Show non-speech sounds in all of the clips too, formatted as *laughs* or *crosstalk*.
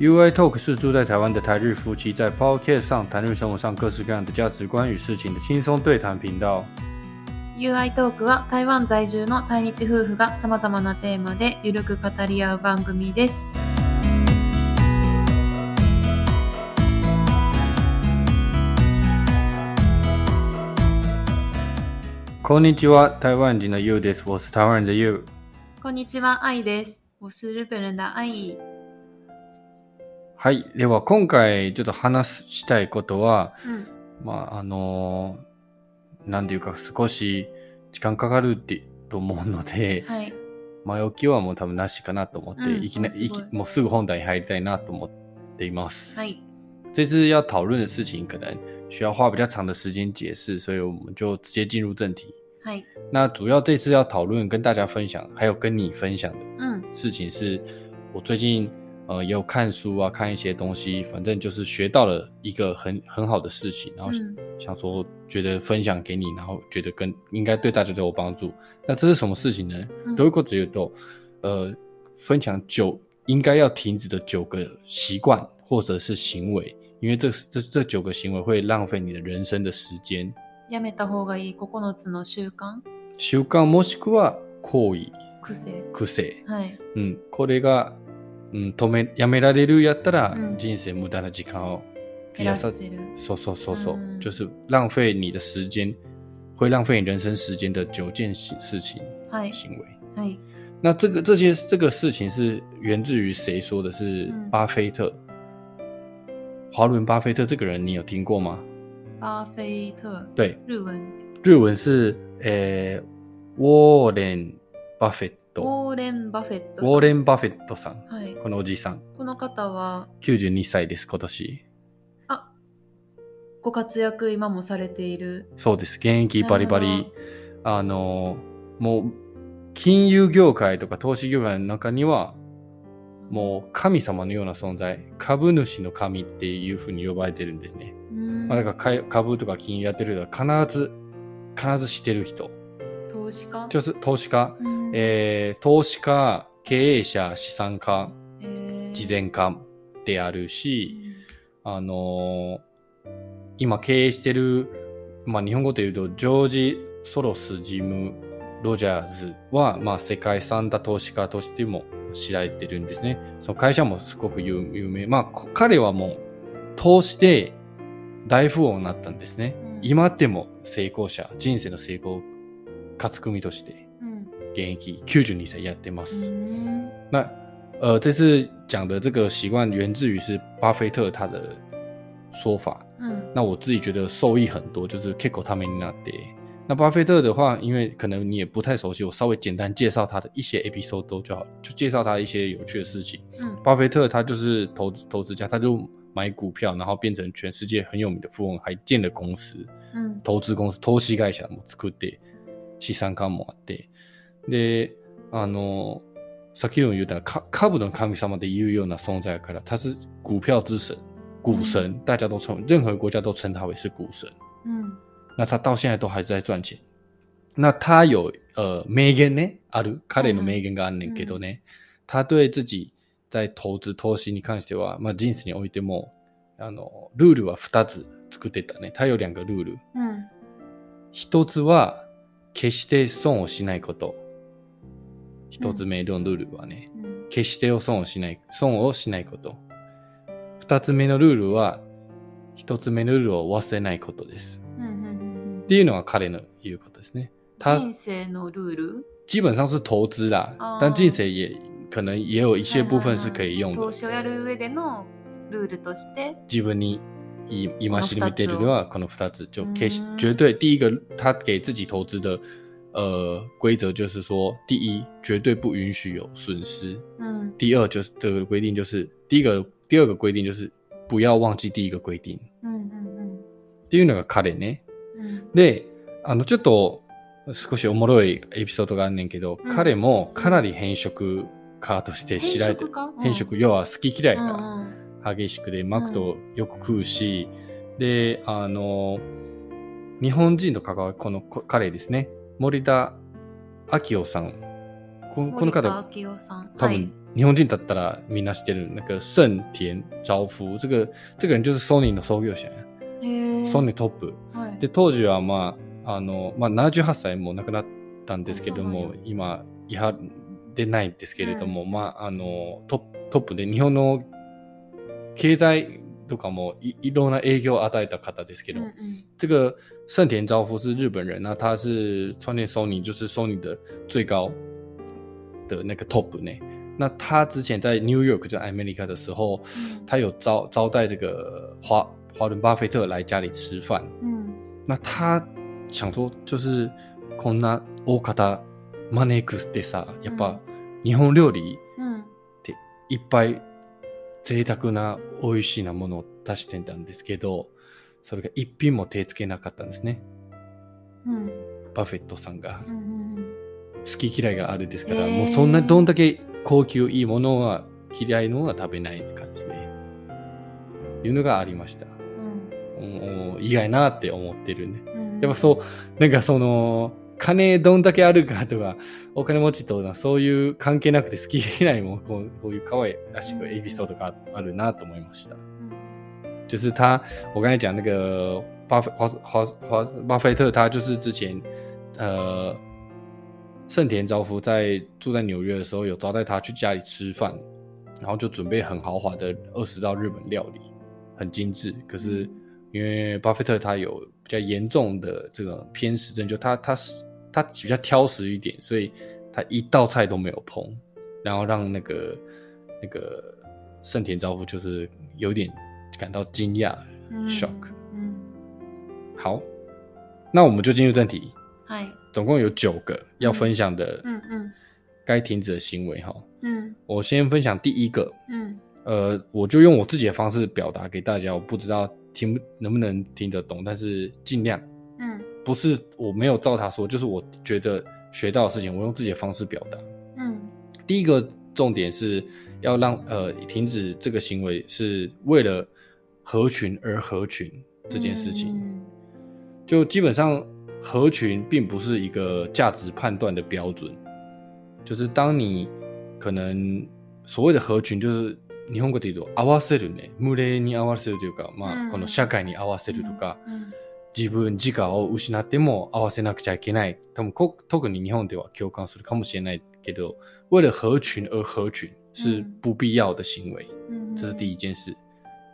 UI Talk 是住在台湾的台日夫妻在 Podcast 上谈论生活上各式各样的价值观与事情的轻松对谈频道。UI Talk は台湾在住の台日夫婦がさまざまなテーマでゆるく語り合う番組です。こんにちは、台湾人の You です。我是台湾人的 You。こんにちは、愛です。我是日本人的愛。はい。では、今回ちょっと話したいことは、うん、まあ、あのー、なんていうか、少し時間かかるって、と思うので、はい、前置きはもう多分なしかなと思って、うん、いきなり、もうすぐ本題に入りたいなと思っています。はい。这次要讨论的事情可能需要花比较长的时间解释，所以我们就直接进入正题。い。那主要这次要讨论跟大家分享，还有跟你分享的，嗯，事情是我最近呃，也有看书啊，看一些东西，反正就是学到了一个很很好的事情，然后想说觉得分享给你，然后觉得跟应该对大家都有帮助。那这是什么事情呢？德国哲学豆，呃，分享九应该要停止的九个习惯或者是行为，因为这这这九个行为会浪费你的人生的时间。やめた方がいい九つの習慣。習慣もしくは行為。癖。癖。はい。うこれが。嗯，止めやめられるやったら、人生無駄な時間を費やさ、そうそうそうそう、就是浪费你的时间，会浪费你人生时间的九件事事情、行为。い。那这个这些这个事情是源自于谁说的？是巴菲特、华伦巴菲特这个人，你有听过吗？巴菲特对日文，日文是诶，Warren b u f f e t ト。ウォーレン・バフェットウォーレン・バフェットさん。はい。このおじいさん。この方は、92歳です、今年。あご活躍、今もされている。そうです、現役バリバリ。あの、もう、金融業界とか投資業界の中には、もう神様のような存在、株主の神っていうふうに呼ばれてるんですね。まあ、んか株とか金融やってる人は必ず、必ずしてる人。投資家投資家、うんえー、投資家、経営者、資産家、慈善家であるし、あのー、今経営してる、まあ、日本語で言うと、ジョージ・ソロス・ジム・ロジャーズは、まあ、世界三大投資家としても知られてるんですね。その会社もすごく有名。まあ、彼はもう、投資で大富豪になったんですね。今でも成功者、人生の成功、勝つ組として给一个 huge 理财家，对吗？那，呃，这次讲的这个习惯源自于是巴菲特他的说法。嗯。那我自己觉得受益很多，就是 Kiko t a m i a d 那巴菲特的话，因为可能你也不太熟悉，我稍微简单介绍他的一些 A P C O 就好，就介绍他一些有趣的事情。嗯。巴菲特他就是投资投资家，他就买股票，然后变成全世界很有名的富翁，还建了公司。嗯。投资公司、投资盖想，もつくで、資産構もうで、あの、先ほど言った株の神様で言うような存在から、他是股票之神、股神，大家都称，任何国家都称他为是股神。嗯，那他到现在都还在赚钱。那他有呃名言呢，ある彼の名言があるんけどね、他对自己在投資投資に関しては、まあ人生においても、あのルールは二つ作ってたね。他有两个ルール。嗯，一つは決して損をしないこと。一つ目のルールはね、うん、決して損をしない、損をしないこと。二つ目のルールは、一つ目のルールを忘れないことです。っていうのが彼の言うことですね。人生のルール基本上是投資だ。但人生也可能也有一些部分是可以用的。投資をやる上でのルールとして、自分に今しめてるのはこの二つ。決して、絶対、第一个，他给自己投資的。呃规则就是说，第一绝对不允许有损失，嗯，第二就是这个规定就是第一个第二个规定就是不要忘记第一个规定，嗯嗯嗯，第二いうのが彼で、あのちょっと少しおもろいエピソードがあんねんけど、彼もかなり変色家として知られて変色,、要は好き嫌いが激しくで、マクドよく食うし、であの日本人と関わるこの彼ですね森田明夫さん。このこの方、多分日本人だったらみんな知ってる、な那个盛田昭夫。这个、这个人就是ソニーの創業者。ソニートップ。はい、で、当時はまあ、あの、まあ78歳も亡くなったんですけども、今、いはでないんですけれども、まあ、あの、トップで日本の経済都も、いろんな影営業与えた方ですけど，嗯嗯这个盛田昭夫是日本人，那他是川田人、o n y 就是 s o 的最高的那个 top 呢。那他之前在 New York 就 America 的时候，嗯、他有招招待这个华华伦巴菲特来家里吃饭。嗯，那他想说就是こんな大方マネークスでさ、やっぱ日本料理っていっぱい贅沢な美味しいなものを出してたんですけど、それが一品も手つけなかったんですね。うん、バフェットさんが。うん、好き嫌いがあるですから、えー、もうそんな、どんだけ高級いいものは嫌いのは食べない感じで。いうのがありました。うん、意外なって思ってるね。やっぱそう、なんかその、金どんだけあるかとか、お金持ちとなそういう関係なくて好き嫌いもこうこういう可愛らしくエピソードがあるなと思いました。就是他，我刚才讲那个巴菲华华华巴菲特，他就是之前呃，盛田昭夫在住在纽约的时候，有招待他去家里吃饭，然后就准备很豪华的二十道日本料理，很精致。可是因为巴菲特他有比较严重的这种偏食症，就他他是。他比较挑食一点，所以他一道菜都没有碰，然后让那个那个盛田昭夫就是有点感到惊讶，shock。嗯，好，那我们就进入正题。嗨，总共有九个要分享的。嗯嗯，该停止的行为哈。嗯，我先分享第一个。嗯，呃，我就用我自己的方式表达给大家，我不知道听能不能听得懂，但是尽量。嗯。不是我没有照他说，就是我觉得学到的事情，我用自己的方式表达。嗯，第一个重点是要让呃停止这个行为，是为了合群而合群这件事情。就基本上合群并不是一个价值判断的标准，就是当你可能所谓的合群，就是你用个例子，合わせるね、群れに合わせるというか、嘛，这个社会に合わせるとか。自分自我を失っても合わせなくちゃいけない。多分こ特に日本では共感するかもしれないけど、为了合群而合群是不必要的行为。嗯，这是第一件事。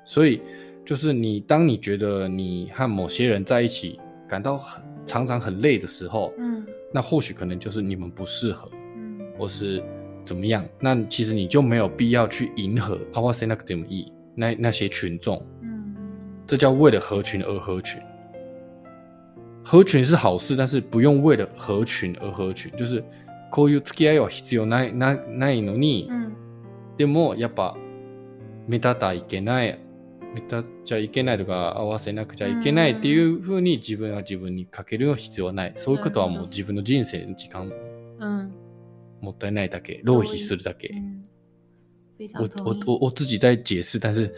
所以就是你，当你觉得你和某些人在一起感到很常常很累的时候，嗯，那或许可能就是你们不适合，嗯，或是怎么样。那其实你就没有必要去迎合合わせなくでもいい。那那些群众，嗯，这叫为了合群而合群。合群是好事，但是不用为了合群而合群。就是こういう付き合いは必要ないなないのに、うでもやっぱ目立たいけない、目立っちゃいけないとか合わせなくちゃいけないっていうふうに自分は自分にかける必要はない。そういうことはもう自分の人生の時間、うもったいないだけ、浪費するだけ。嗯、我我我我自己在解释，但是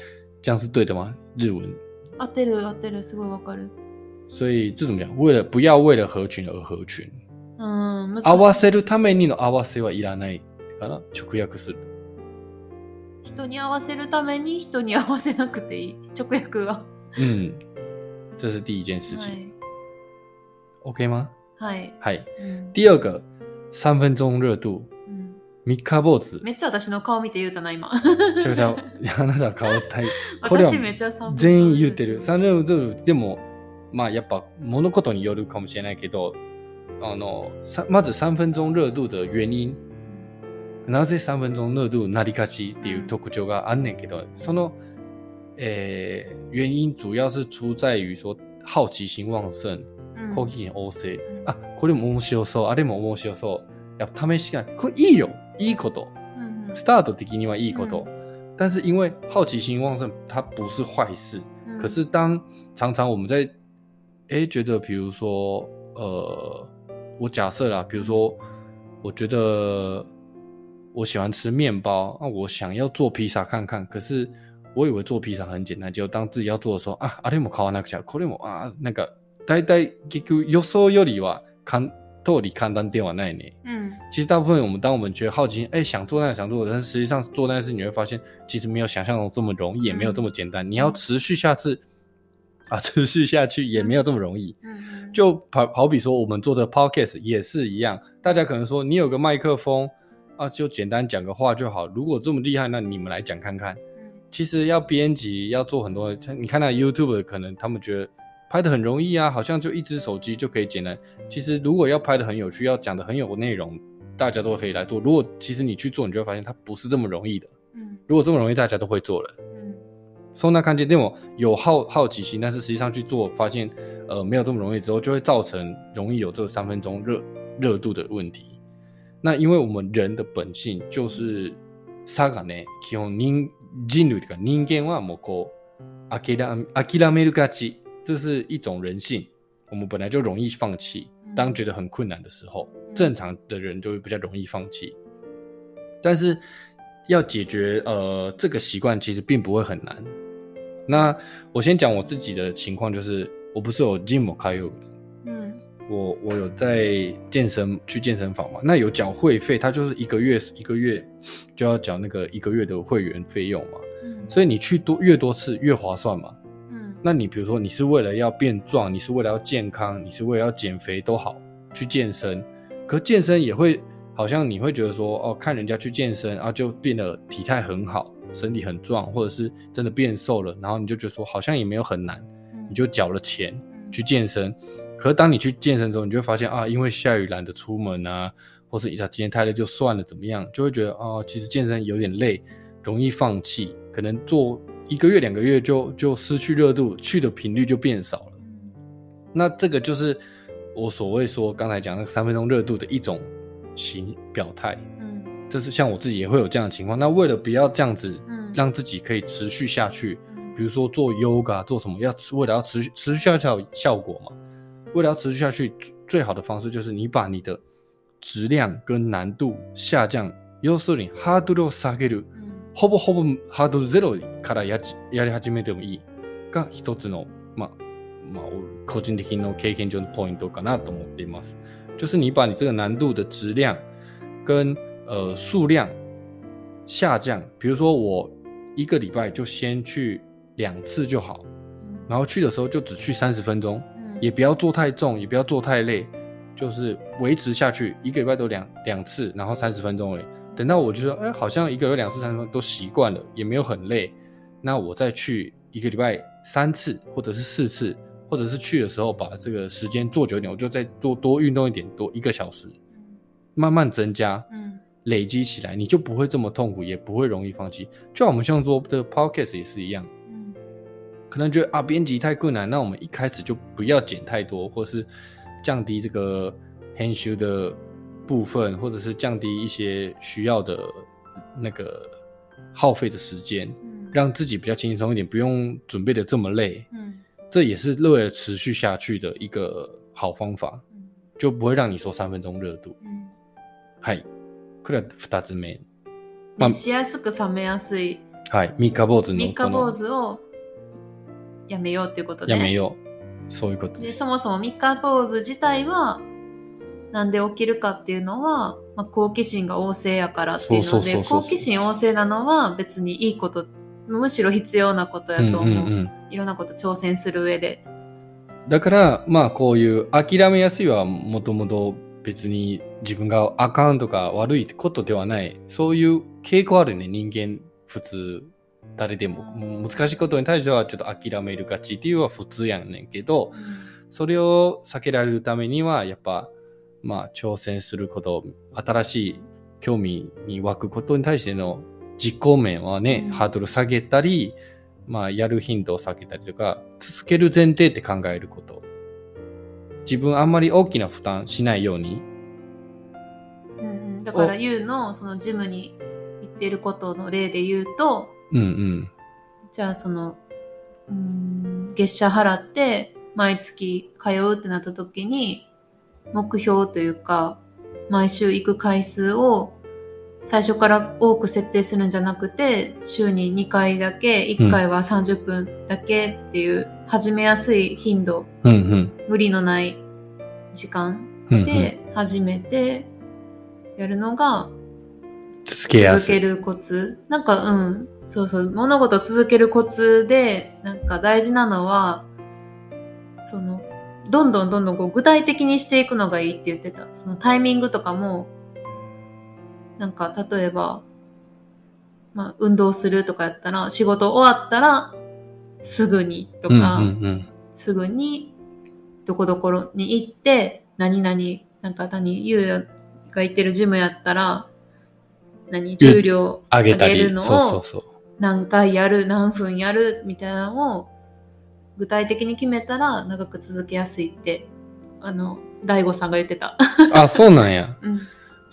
这样是对的吗？日文。合ってる合ってる、すごいわかる。所以这怎么讲？为了不要为了合群而合群。合わせるためにの合わせはいらないか直訳する。人に合わせるために人に合わせなくていい。直訳は。うん。这是第一件事情。OK 吗？はい。うん、第二个、三分钟热度。三日坊主。めっちゃ私の顔見て言うたな、今。ちゃくちゃ、*laughs* あなた顔たい。これは全員言うてる。三分でもまあやっぱ物事によるかもしれないけど、あの、まず3分鐘熱度的原因、なぜ3分鐘熱度なりがちっていう特徴があんねんけど、その、えー、原因主要是出在于说好奇心旺盛、好奇心旺盛。あ、これも面白そう、あれも面白そう。やっぱ試しが、これいいよ、いいこと。スタート的にはいいこと。但是因为好奇心旺盛，它不是坏事。可是当常常我们在哎，觉得比如说，呃，我假设啦，比如说，我觉得我喜欢吃面包，那我想要做披萨看看。可是我以为做披萨很简单，就当自己要做的时候啊，阿里姆考那个叫考天姆啊，那个呆呆就就有候有理哇，看到底看当电话那一年。嗯，其实大部分我们当我们觉得好奇，哎，想做那想做，但是实际上做那事你会发现，其实没有想象中这么容易，也没有这么简单。你要持续下次。啊，*laughs* 持续下去也没有这么容易。嗯，就跑，好比说我们做的 podcast 也是一样，大家可能说你有个麦克风啊，就简单讲个话就好。如果这么厉害，那你们来讲看看。嗯，其实要编辑要做很多，你看那 YouTube 可能他们觉得拍的很容易啊，好像就一支手机就可以简单。其实如果要拍的很有趣，要讲的很有内容，大家都可以来做。如果其实你去做，你就会发现它不是这么容易的。嗯，如果这么容易，大家都会做了。收纳看见，因为我有好好奇心，但是实际上去做，发现，呃，没有这么容易之后，就会造成容易有这个三分钟热热度的问题。那因为我们人的本性就是啥个呢？起用人进入这个，人言万物高，阿基拉阿基拉梅鲁嘎这是一种人性。我们本来就容易放弃，当觉得很困难的时候，正常的人就会比较容易放弃。但是要解决呃这个习惯，其实并不会很难。那我先讲我自己的情况，就是我不是有 gym 开有，嗯，我我有在健身去健身房嘛，那有缴会费，他就是一个月一个月就要缴那个一个月的会员费用嘛，嗯，所以你去多越多次越划算嘛，嗯，那你比如说你是为了要变壮，你是为了要健康，你是为了要减肥都好去健身，可健身也会好像你会觉得说哦，看人家去健身啊，就变得体态很好。身体很壮，或者是真的变瘦了，然后你就觉得说好像也没有很难，你就缴了钱去健身。可是当你去健身的时候，你就会发现啊，因为下雨懒得出门啊，或是一下今天太累就算了，怎么样，就会觉得啊，其实健身有点累，容易放弃，可能做一个月两个月就就失去热度，去的频率就变少了。那这个就是我所谓说刚才讲那个三分钟热度的一种形表态。这是像我自己也会有这样的情况。那为了不要这样子，让自己可以持续下去，比如说做 yoga 做什么要为了要持续持续下去才有效果嘛。为了要持续下去，最好的方式就是你把你的质量跟难度下降。You should a r e 下げる。ほぼほぼハードゼロからやり始めてもいいが一つのまあまあ個人的なの Key p o i n かなと思っています。就是你把你这个难度的质量跟呃，数量下降，比如说我一个礼拜就先去两次就好，然后去的时候就只去三十分钟，也不要做太重，也不要做太累，就是维持下去，一个礼拜都两两次，然后三十分钟而已。等到我就说，哎，好像一个月两次三十分都习惯了，也没有很累，那我再去一个礼拜三次，或者是四次，或者是去的时候把这个时间做久点，我就再做多运动一点，多一个小时，慢慢增加，嗯。累积起来，你就不会这么痛苦，也不会容易放弃。就像我们像说的 podcast 也是一样，嗯，可能觉得啊编辑太困难，那我们一开始就不要剪太多，或是降低这个 h a n d s h o 的部分，或者是降低一些需要的那个耗费的时间，嗯，让自己比较轻松一点，不用准备的这么累，嗯，这也是为了持续下去的一个好方法，就不会让你说三分钟热度，嗯，嗨。これは2つ目。まあ、しやすく冷めやすい。はい。三日坊主の三日坊主をやめようっていうことで。やめよう。そういうことでそもそも三日坊主自体は、なんで起きるかっていうのは、まあ、好奇心が旺盛やからっていうので、好奇心旺盛なのは別にいいこと、むしろ必要なことやと思う。うんうんうん、いろんなこと挑戦する上で。だから、まあこういう諦めやすいはもともと別に自分があかんとか悪いことではない、そういう傾向あるね、人間、普通、誰でも。も難しいことに対してはちょっと諦めるがちっていうのは普通やんねんけど、それを避けられるためには、やっぱ、まあ、挑戦すること、新しい興味に湧くことに対しての実行面はね、ハードル下げたり、まあ、やる頻度を下げたりとか、続ける前提って考えること自分あんまり大きな負担しないように。うんうん、だから YOU のそのジムに行ってることの例で言うと、うんうん、じゃあその、うん、月謝払って毎月通うってなった時に目標というか毎週行く回数を最初から多く設定するんじゃなくて週に2回だけ1回は30分だけっていう始めやすい頻度、うんうん、無理のない時間で始めてやるのが続け続けるコツなんかうんそうそう物事続けるコツでなんか大事なのはそのどんどんどんどんこう具体的にしていくのがいいって言ってたそのタイミングとかもなんか例えば、まあ、運動するとかやったら仕事終わったらすぐにとか、うんうんうん、すぐにどこどこに行って、何々、なんか谷、ゆうやが行ってるジムやったら、何、重量上げるのを何回やる、何分やるみたいなのを具体的に決めたら長く続けやすいって、あの、大悟さんが言ってた。あ、そうなんや。*laughs* うん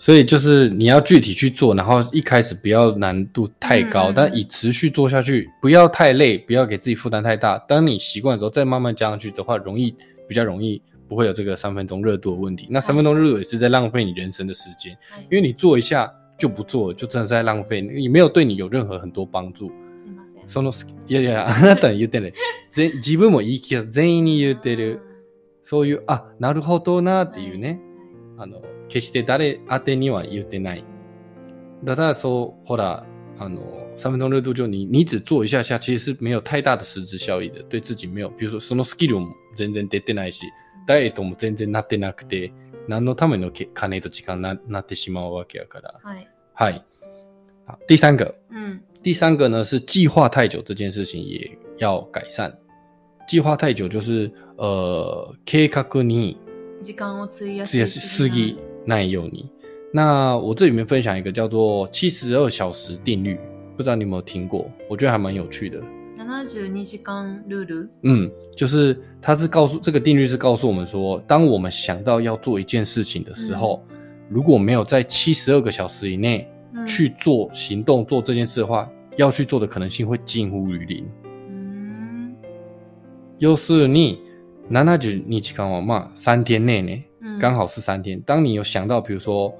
所以就是你要具体去做，然后一开始不要难度太高，但以持续做下去，不要太累，不要给自己负担太大。当你习惯的时候，再慢慢加上去的话，容易比较容易不会有这个三分钟热度的问题。那三分钟热度也是在浪费你人生的时间，因为你做一下就不做，就真的是在浪费，也没有对你有任何很多帮助。そういやいや、な等言ってる。ぜ、自分も以前全員に言ってる。そういうあなるほどなっていうねあの。決して誰宛てには言ってない。ただそう、ほら、あの，三分ルート上に、你只做一下下，其实是没有太大的实质效益的，对自己没有。比如说そのスキルも全然出てないし、ダイエットも全然なってなくて、何のための金と時間ななってしまうわけやから。はい。はい。好，第三个，嗯，第三个呢是计划太久这件事情也要改善。计划太久就是呃計画に時間を費やしすぎ。那也有你。那我这里面分享一个叫做“七十二小时定律”，不知道你有没有听过？我觉得还蛮有趣的。嗯，就是它是告诉这个定律是告诉我们说，当我们想到要做一件事情的时候，如果没有在七十二个小时以内去做行动做这件事的话，要去做的可能性会近乎于零。嗯。要是你，に、七十你時干は嘛三天内呢？刚好是三天。当你有想到，比如说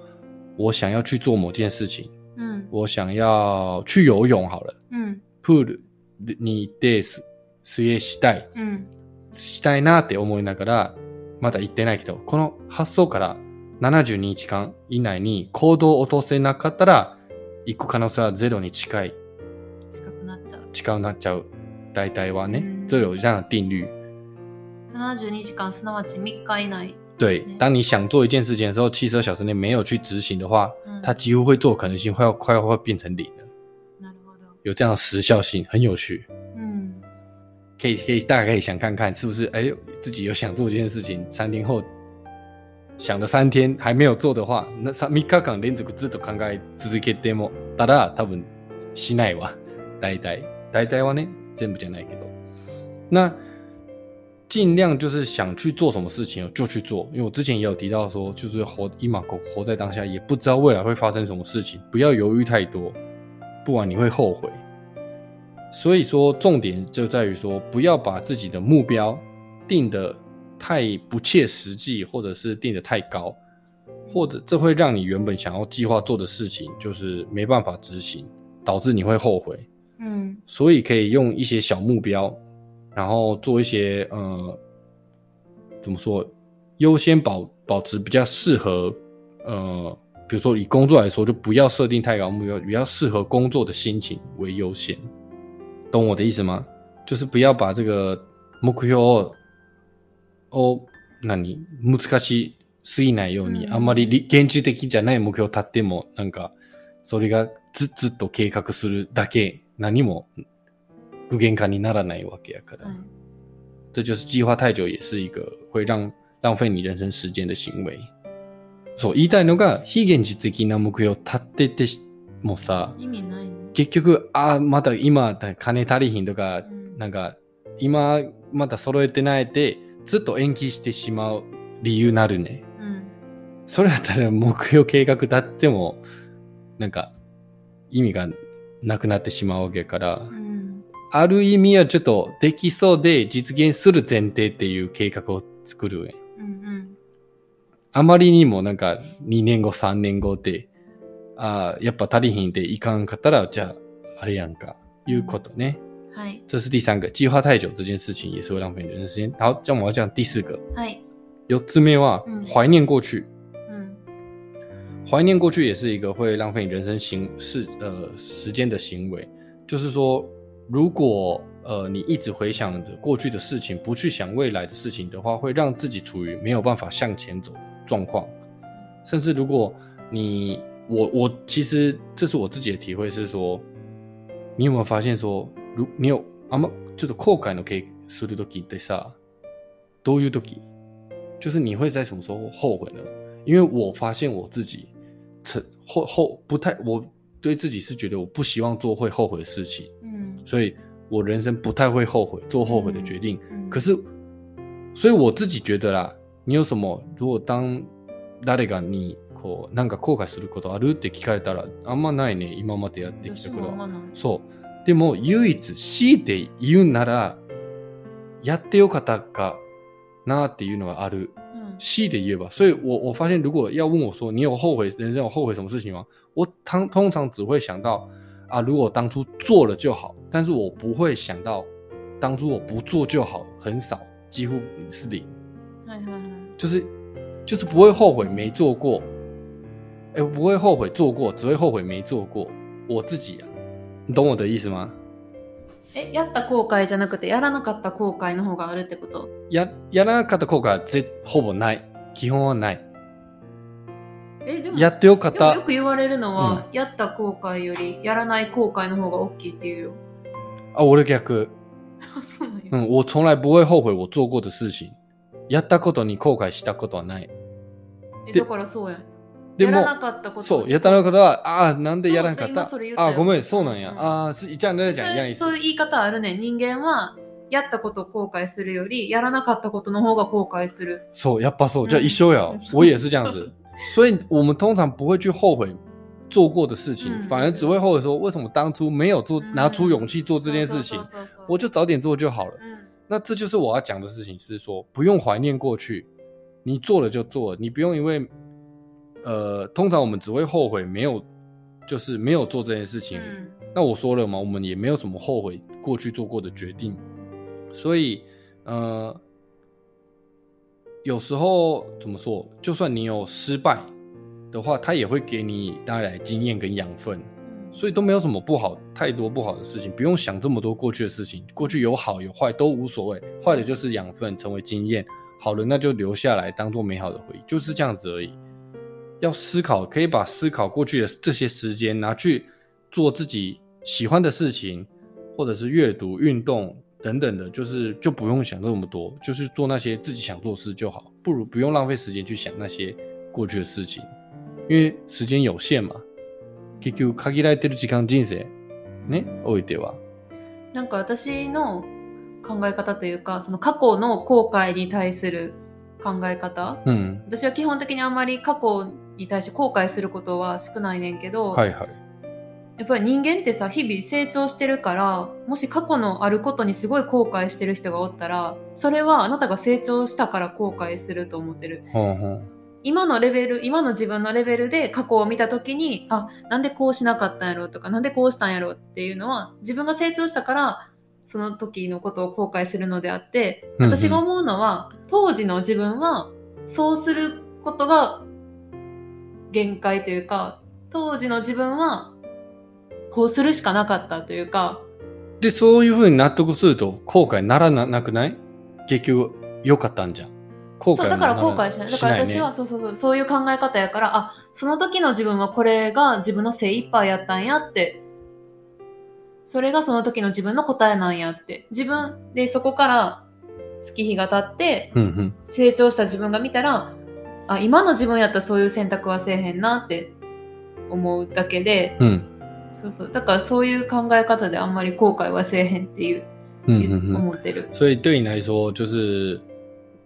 我想要去做某件事情，嗯，我想要去游泳好了，うん、プールに行ってす水泳したい、うん、したいなって思いながら、まだ行ってないけど、この発想から72時間以内に行動を落とせなかったら、行く可能性はゼロに近い、近くなっちゃう。近くなっちゃう。大体はねう。んじゃ这定律。72時間、すなわち3日以内对，当你想做一件事情的时候，十二小时内没有去执行的话，它几乎会做可能性快要快要会变成零了。有这样时效性，很有趣。嗯，可以可以，大家可以想看看是不是？哎，自己有想做一件事情，三天后想了三天还没有做的话，那三。尽量就是想去做什么事情就去做，因为我之前也有提到说，就是活一马狗活在当下，也不知道未来会发生什么事情，不要犹豫太多，不然你会后悔。所以说重点就在于说，不要把自己的目标定的太不切实际，或者是定的太高，或者这会让你原本想要计划做的事情就是没办法执行，导致你会后悔。嗯，所以可以用一些小目标。然后做一些，呃，怎么说，优先保保持比较适合，呃，比如说以工作来说，就不要设定太高目标，比较适合工作的心情为优先，懂我的意思吗？就是不要把这个目标，お、なに、難しいすぎないように、あまり現実的じゃない目標立っても、なんかそれがずっと計画するだけ、何も。具现化にならないわけやから。嗯，这就是计划太久也是一个会让浪费你人生时间的行为。そう言いたいのが非現実的な目標を立ててしもさ意味ない結局あまた今金足りひんとか、うん、なんか今また揃えてないでずっと延期してしまう理由なるね、うん、それだったら目標計画立ってもなんか意味がなくなってしまうわけから、うんある意味はちょっとできそうで実現する前提っていう計画を作る、うんうん、あまりにもなんか2年後3年後で、あやっぱ足りひんでいかんかったらじゃああれやんかいうことね。はい。这是第三个，计划太久这件事情也是会浪费人的时间。好，这样我要讲第四个。はい。四つ目は怀念过去。怀念过去也是一个会浪费人生行事呃时间的行为，就是说如果呃你一直回想着过去的事情，不去想未来的事情的话，会让自己处于没有办法向前走的状况。甚至如果你我我其实这是我自己的体会，是说你有没有发现说，如你有阿妈就是后悔呢？可以速度都给对啥？都有都给，就是你会在什么时候后悔呢？因为我发现我自己成后后不太，我对自己是觉得我不希望做会后悔的事情。所以我人生不太会后悔做后悔的决定。可是，所以我自己觉得啦，你有什么？如果当誰がにこうなんか後悔することあるって聞かれたらあんまないね今までやってきたことそうでも唯一強いて言うならやってよかったかなっていうのがある、嗯、強いて言えば所以我我发现如果要问我说你有后悔人生有后悔什么事情吗我通通常只会想到啊如果当初做了就好但是我不会想到当初我不做就好，很少，几乎是零，就是就是不会后悔没做过，哎、欸，不会后悔做过，只会后悔没做过。我自己啊，你懂我的意思吗？え、やった後悔じゃなくて、やらなかった後悔の方があるってことややらなかった後悔はぜほぼない。基本はない。え、でもやってよかった。よく言われるのは、うん、やった後悔よりやらない後悔の方が大きいっていうよ。あ、俺逆。*laughs* うん我从来不会后悔我做过的事情。やったことに後悔したことはない。え、だからそうや。でも、やらなかったこと。そう、やったなああ、なんでやらなかったああ、ごめん、そうなんや。うん、ああ、じゃあ、ね、じゃあ、そういう言い方あるね。人間は、やったことを後悔するより、やらなかったことの方が後悔する。そう、やっぱそう。じゃあ一緒や。うん、我也是这样子。所以我们通常不会去后悔做过的事情，反而只会后悔说：“为什么当初没有做，拿出勇气做这件事情？我就早点做就好了。”嗯，那这就是我要讲的事情，是说不用怀念过去，你做了就做了，你不用因为……呃，通常我们只会后悔没有，就是没有做这件事情。嗯，那我说了嘛，我们也没有什么后悔过去做过的决定，所以，呃，有时候怎么说？就算你有失败。的话，他也会给你带来经验跟养分，所以都没有什么不好，太多不好的事情，不用想这么多过去的事情。过去有好有坏都无所谓，坏的就是养分，成为经验；好的那就留下来当做美好的回忆，就是这样子而已。要思考，可以把思考过去的这些时间拿去做自己喜欢的事情，或者是阅读、运动等等的，就是就不用想那么多，就是做那些自己想做的事就好。不如不用浪费时间去想那些过去的事情。因为时间有限嘛。結局限られてる時間人生ね、おいては。なんか私の考え方というか、その過去の後悔に対する考え方、うん、私は基本的にあんまり過去に対して後悔することは少ないねんけど、はいはい、やっぱり人間ってさ日々成長してるからもし過去のあることにすごい後悔してる人がおったらそれはあなたが成長したから後悔すると思ってる。今のレベル、今の自分のレベルで過去を見た時に、あ、なんでこうしなかったんやろうとか、なんでこうしたんやろうっていうのは、自分が成長したから、その時のことを後悔するのであって、私が思うのは、うんうん、当時の自分は、そうすることが限界というか、当時の自分は、こうするしかなかったというか。で、そういうふうに納得すると後悔ならなくない結局、良かったんじゃん。後悔だから後悔しないだから私はそうそうそうそういう考え方やからあその時の自分はこれが自分の精一杯やったんやってそれがその時の自分の答えなんやって自分でそこから月日が経って成長した自分が見たら、あ今の自分やったらそういう選択はせえへんなって思うだけで、うん、そうそうだからそういう考え方であんまり後悔はせえへんっていう,、思ってる。所以对你来说就是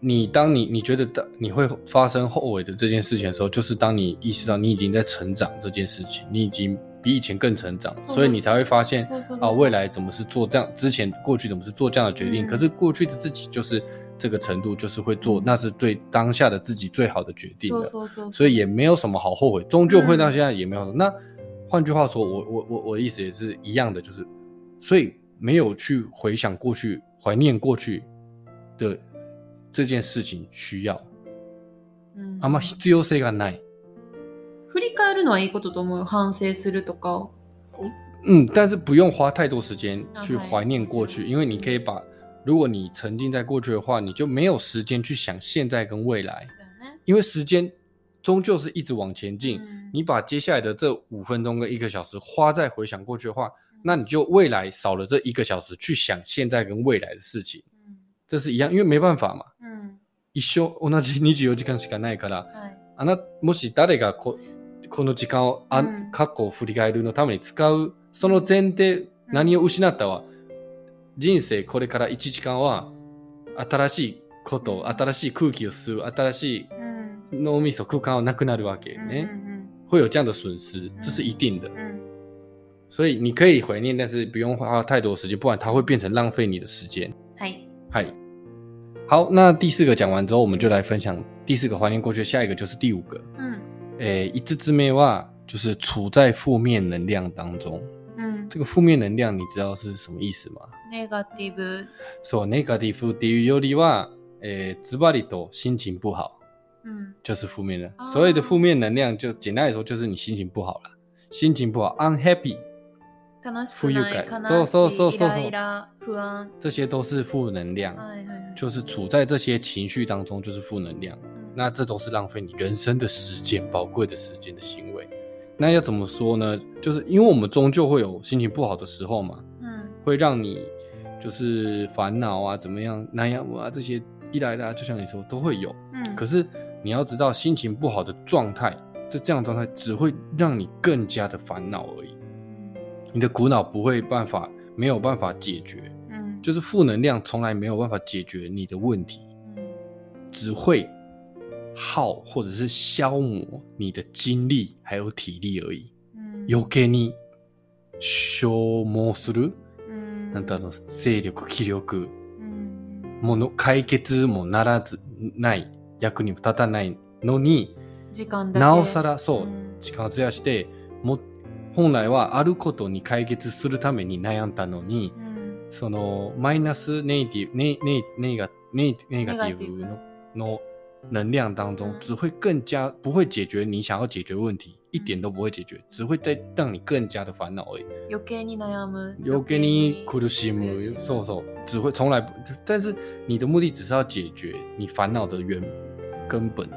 你当你你觉得的你会发生后悔的这件事情的时候，就是当你意识到你已经在成长这件事情，你已经比以前更成长，所以你才会发现啊未来怎么是做这样，之前过去怎么是做这样的决定。可是过去的自己就是这个程度，就是会做，那是对当下的自己最好的决定。说说，所以也没有什么好后悔，终究会到现在也没有。那换句话说，我我我我意思也是一样的，就是所以没有去回想过去，怀念过去的。这件事情需要。あま必要性がない。振り返るのはいいことと思う。反省するとか。うん、但是不用花太多时间去怀念过去，因为你可以把，如果你沉浸在过去的话，你就没有时间去想现在跟未来。因为时间终究是一直往前进。你把接下来的这五分钟跟一个小时花在回想过去的话，那你就未来少了这一个小时去想现在跟未来的事情。这是一样，因为没办法嘛。一生同じ24 *laughs* 時間しかないから、はい、あなもし誰がここの時間をあ、うん、過去を振り返るのために使うその前提何を失ったは、うん、人生これから1時間は新しいこと新しい空気を吸う新しい脳みそ空間はなくなるわけね。嗯会有这样的损失，这是一定的。嗯，所以你可以怀念，但是不用花太多时间，不然它会变成浪费你的时间。嗨，嗨。好，那第四个讲完之后，我们就来分享第四个怀念过去。下一个就是第五个。嗯，诶，一字之谬哇，就是处在负面能量当中。嗯，这个负面能量你知道是什么意思吗？Negative。说 negative，等于有利哇，诶，嘴巴里多，心情不好。嗯，就是负面的。所谓的负面能量，就简单来说，就是你心情不好了，心情不好，unhappy。负疚感、这些都是负能量，就是处在这些情绪当中就是负能量。那这都是浪费你人生的时间、宝贵的时间的行为。那要怎么说呢？就是因为我们终究会有心情不好的时候嘛，嗯，会让你就是烦恼啊，怎么样、那样啊这些一来啊，就像你说都会有，嗯。可是你要知道，心情不好的状态，这这样状态只会让你更加的烦恼而已。你的苦恼不会办法，没有办法解决。嗯，就是负能量从来没有办法解决你的问题，只会耗或者是消磨你的精力还有体力而已。嗯，余計に消耗する、なんだろう、力、気力、もの解決もならずない役にも立たないのに、時間だけなおさらそう、時間を費やしてもっ本来はあることに解決するために悩んだのに、うん、そのマイナスネイティブネイネイネイガネイネガティブのの能量当中，只会更加不会解决你想要解决问题，一点都不会解决，只会再让你更加的烦恼而已。余計に悩む，余計に苦しむ，そうそう，只会从来不，但是你的目的只是要解决你烦恼的原根本，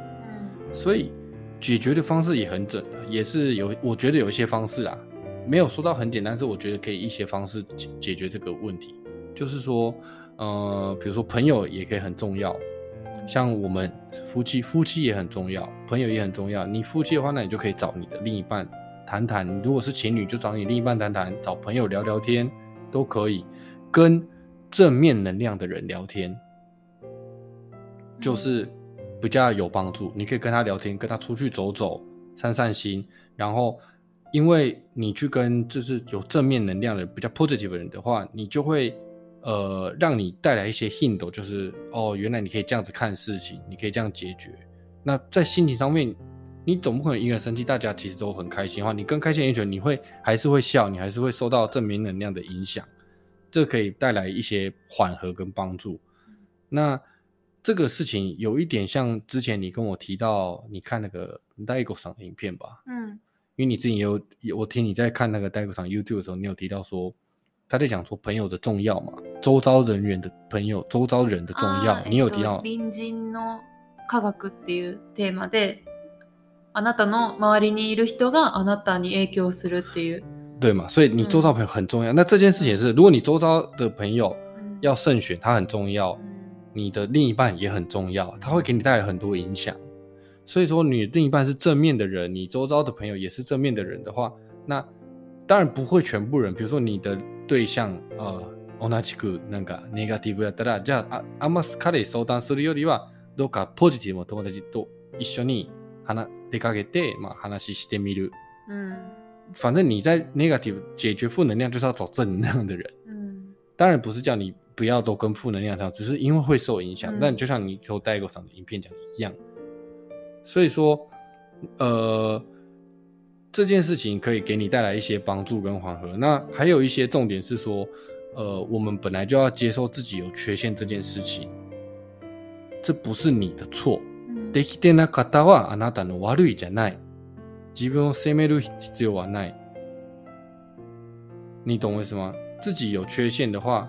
所以。解决的方式也很准，也是有，我觉得有一些方式啊，没有说到很简单，是我觉得可以一些方式解解决这个问题，就是说，呃，比如说朋友也可以很重要，像我们夫妻夫妻也很重要，朋友也很重要。你夫妻的话，那你就可以找你的另一半谈谈，如果是情侣，就找你另一半谈谈，找朋友聊聊天都可以，跟正面能量的人聊天，就是。比较有帮助，你可以跟他聊天，跟他出去走走，散散心。然后，因为你去跟就是有正面能量的比较 positive 的人的话，你就会，呃，让你带来一些 hint，就是哦，原来你可以这样子看事情，你可以这样解决。那在心情上面，你总不可能一为生气，大家其实都很开心的话，你更开心一点，你会还是会笑，你还是会受到正面能量的影响，这可以带来一些缓和跟帮助。那。这个事情有一点像之前你跟我提到，你看那个戴国上的影片吧，嗯，因为你自己有有，我听你在看那个 g o 上 YouTube 的时候，你有提到说他在讲说朋友的重要嘛，周遭人员的朋友，周遭人的重要，你有提到。对嘛，所以你周遭朋友很重要。那这件事情是，如果你周遭的朋友要慎选，他很重要。你的另一半也很重要，他会给你带来很多影响。所以说，你另一半是正面的人，你周遭的朋友也是正面的人的话，那当然不会全部人。比如说你的对象，呃，オナジグなんかネガティブだらじゃあアマスカレ受担するよりは、どうかポジティブの友達と一緒に話出かけて、まあ話してみる。嗯。反正你在 negative 解决负能量，就是要找正能量的人。嗯。当然不是叫你。不要都跟负能量上，只是因为会受影响。但就像你从代购上的影片讲一样，所以说，呃，这件事情可以给你带来一些帮助跟缓和。那还有一些重点是说，呃，我们本来就要接受自己有缺陷这件事情，这不是你的错。你懂为什么？自己有缺陷的话。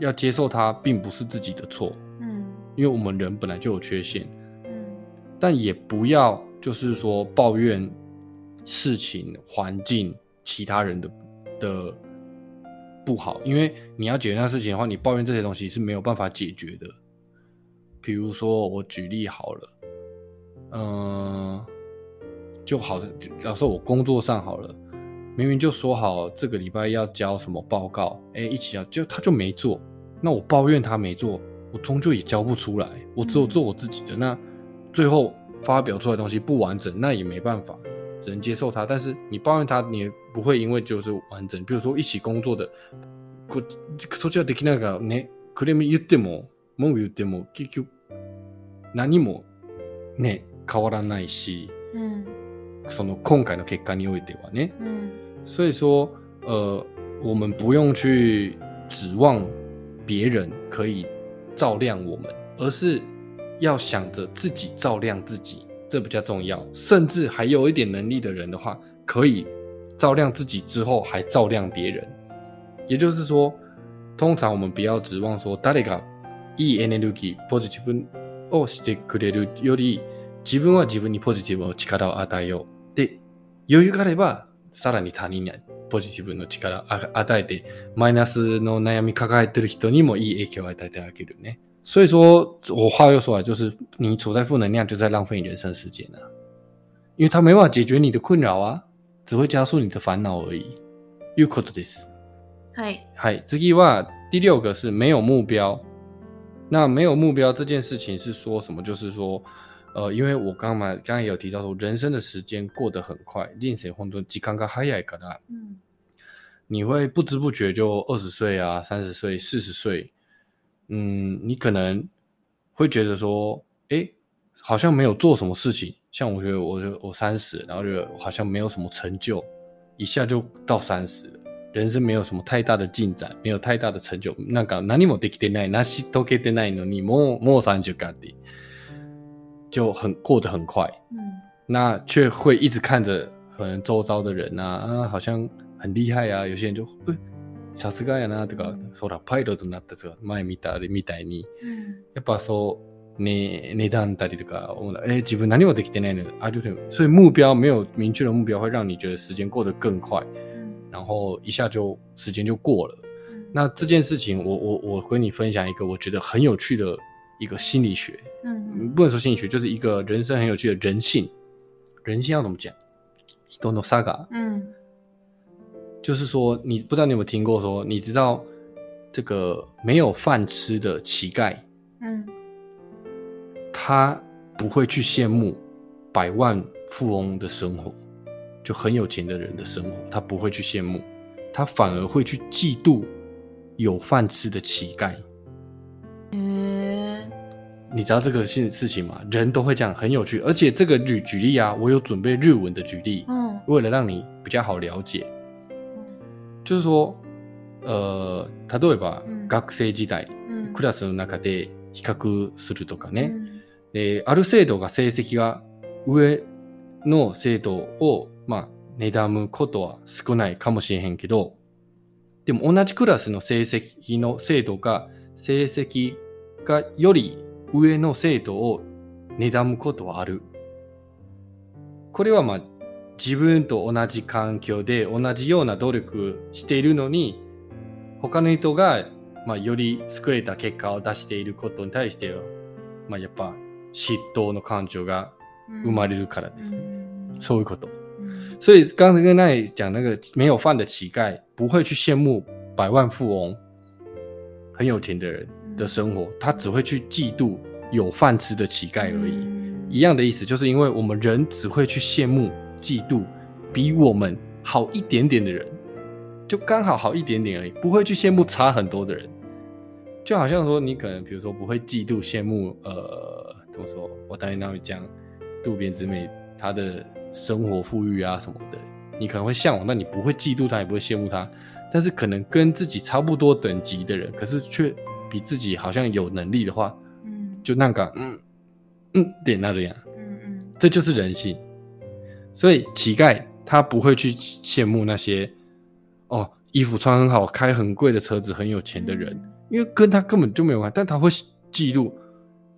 要接受他并不是自己的错，嗯，因为我们人本来就有缺陷，嗯，但也不要就是说抱怨事情、环境、其他人的的不好，因为你要解决那个事情的话，你抱怨这些东西是没有办法解决的。比如说我举例好了，嗯，就好像假设我工作上好了，明明就说好这个礼拜要交什么报告，哎，一起要就他就没做。那我抱怨他没做，我终究也教不出来，我只有做我自己的。那最后发表出来东西不完整，那也没办法，只能接受它。但是你抱怨他，你不会因为就是完整，比如说一起工作的，こ、こちができないからね、これも言っても、もう言っても結局何もね変わらないし、その今回の結果においてはね、嗯，所以说呃，我们不用去指望。别人可以照亮我们，而是要想着自己照亮自己，这比较重要。甚至还有一点能力的人的话，可以照亮自己之后还照亮别人。也就是说，通常我们不要指望说，誰が以いエネルギー、ポジティブをしてくれるより自分は自分にポジティブを力を与えようで余裕があればさらに他人に。ポジティブの力与えて、マイナスの悩み抱えてる人にもいい影響を与えてあげるね。所以说，我话又说来，就是你处在负能量，就在浪费你人生时间啊，因为他没办法解决你的困扰啊，只会加速你的烦恼而已。いうことです。はい。はい。次は第六个是没有目标。那没有目标这件事情是说什么？就是说。呃，因为我刚刚刚刚也有提到说，人生的时间过得很快，人生混沌，即刚刚嗨呀个啦，嗯，你会不知不觉就二十岁啊，三十岁、四十岁，嗯，你可能会觉得说，哎，好像没有做什么事情，像我觉得，我就我三十，然后觉得好像没有什么成就，一下就到三十了，人生没有什么太大的进展，没有太大的成就，那んか何もできてない、なしとけてないのにももう三十かっ就很过得很快，嗯，那却会一直看着，可能周遭的人啊，啊，好像很厉害啊。有些人就，さすがやなとか、ほらパイロットになったとか、前見たあれみたいに、やっぱそう値値段たりとか、え自分何をできるねえの、あ、ちょ所以目标没有明确的目标，会让你觉得时间过得更快，嗯，然后一下就时间就过了。那这件事情，我我我跟你分享一个我觉得很有趣的。一个心理学，嗯，不能说心理学，就是一个人生很有趣的人性。人性要怎么讲？Don't know saga。嗯，就是说，你不知道你有有听过说，你知道这个没有饭吃的乞丐，嗯，他不会去羡慕百万富翁的生活，就很有钱的人的生活，他不会去羡慕，他反而会去嫉妒有饭吃的乞丐。嗯，你知道这个事事情吗？人都会这样，很有趣。而且这个举举例啊，我有准备日文的举例，嗯，为了让你比较好了解。就是说、呃、例えば、うん、学生時代、クラスの中で比較するとかね、え、ある制度が成績が上の生徒を、まあ、段むことは少ないかもしれへんけど、でも同じクラスの成績の生徒が成績がより上の生徒を妬むことはある。これはまあ自分と同じ環境で同じような努力しているのに他の人がまあより優れた結果を出していることに対しては、まあ、やっぱ嫉妬の感情が生まれるからです。嗯、そういうこと。嗯、所以刚才跟な里讲那个没有饭的乞丐不会去羡慕百万富翁。很有钱的人的生活，他只会去嫉妒有饭吃的乞丐而已。一样的意思，就是因为我们人只会去羡慕、嫉妒比我们好一点点的人，就刚好好一点点而已，不会去羡慕差很多的人。就好像说，你可能比如说不会嫉妒、羡慕，呃，怎么说？我当年那位讲渡边直美，她的生活富裕啊什么的，你可能会向往，但你不会嫉妒她，也不会羡慕她。但是可能跟自己差不多等级的人，可是却比自己好像有能力的话，嗯，就那个嗯嗯点那啊，嗯嗯，这就是人性。所以乞丐他不会去羡慕那些，哦，衣服穿很好、开很贵的车子、很有钱的人，因为跟他根本就没有关。但他会记录，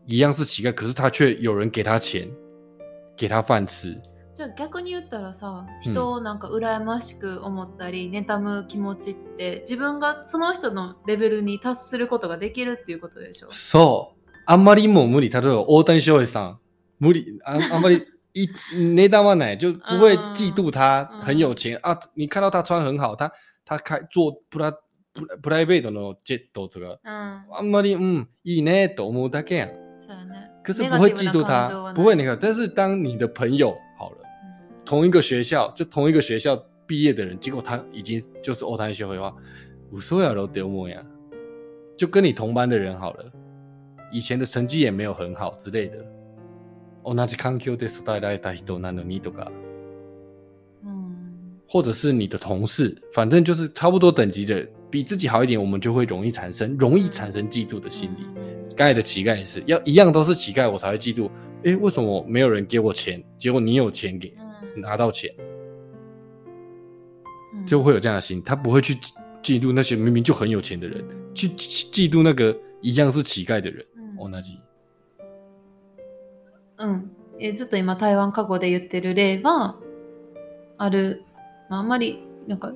一样是乞丐，可是他却有人给他钱，给他饭吃。じゃあ逆に言ったらさ人をなんか羨ましく思ったり、うん、妬む気持ちって自分がその人のレベルに達することができるっていうことでしょそうあんまりもう無理例えば大谷翔平さん無理ああんまり一那单ない就不会嫉妒他很有钱、あに、你看到他穿很好，他他开做プラプラプライベートのジェットとか、うん、あんまりうんいいねと思うだけやん。可是不会嫉妒他，不会那个。但是当你的朋友同一个学校，就同一个学校毕业的人，结果他已经就是奥台协会的话，五十岁了都得莫呀。就跟你同班的人好了，以前的成绩也没有很好之类的。嗯，或者是你的同事，反正就是差不多等级的，比自己好一点，我们就会容易产生容易产生嫉妒的心理。刚才的乞丐也是，要一样都是乞丐，我才会嫉妒。哎，为什么没有人给我钱？结果你有钱给。拿到钱，就会有这样的心，他不会去嫉妒那些明明就很有钱的人，去嫉妒那个一样是乞丐的人。同じ。うん。えずっと今台湾過去で言ってる例はある、まあ、あんまりなんか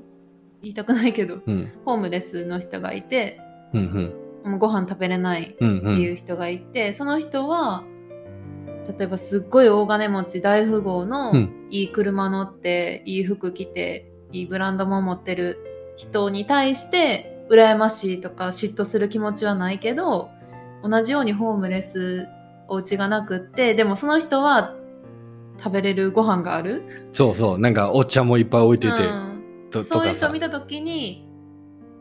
言いたくないけど、うん、ホームレスの人がいて、うんうん、ご飯食べれないっていう人がいて、うんうん、その人は例えばすっごい大金持ち大富豪のいい車乗って、いい服着ていいブランドも持ってる人に対して羨ましいとか嫉妬する気持ちはないけど同じようにホームレスお家がなくってでもその人は食べれるご飯があるそうそうなんかお茶もいっぱい置いてて、うん、そういう人見た時に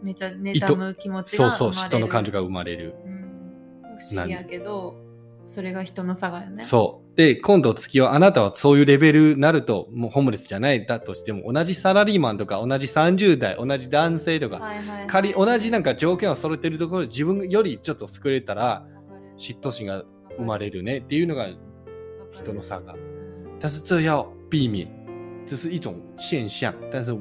めちゃ妬む気持ちがそうそう嫉妬の感情が生まれる、うん、不思議やけどそれが人の差がよね。そう。で、今度月はあなたはそういうレベルになると、もうホームレスじゃないだとしても、同じサラリーマンとか、同じ30代、同じ男性とか、はいはいはい、仮、同じなんか条件を揃えてるところで自分よりちょっと優れたら、嫉妬心が生まれるねっていうのが人の差が。但是这要避免，这是一种现象。但是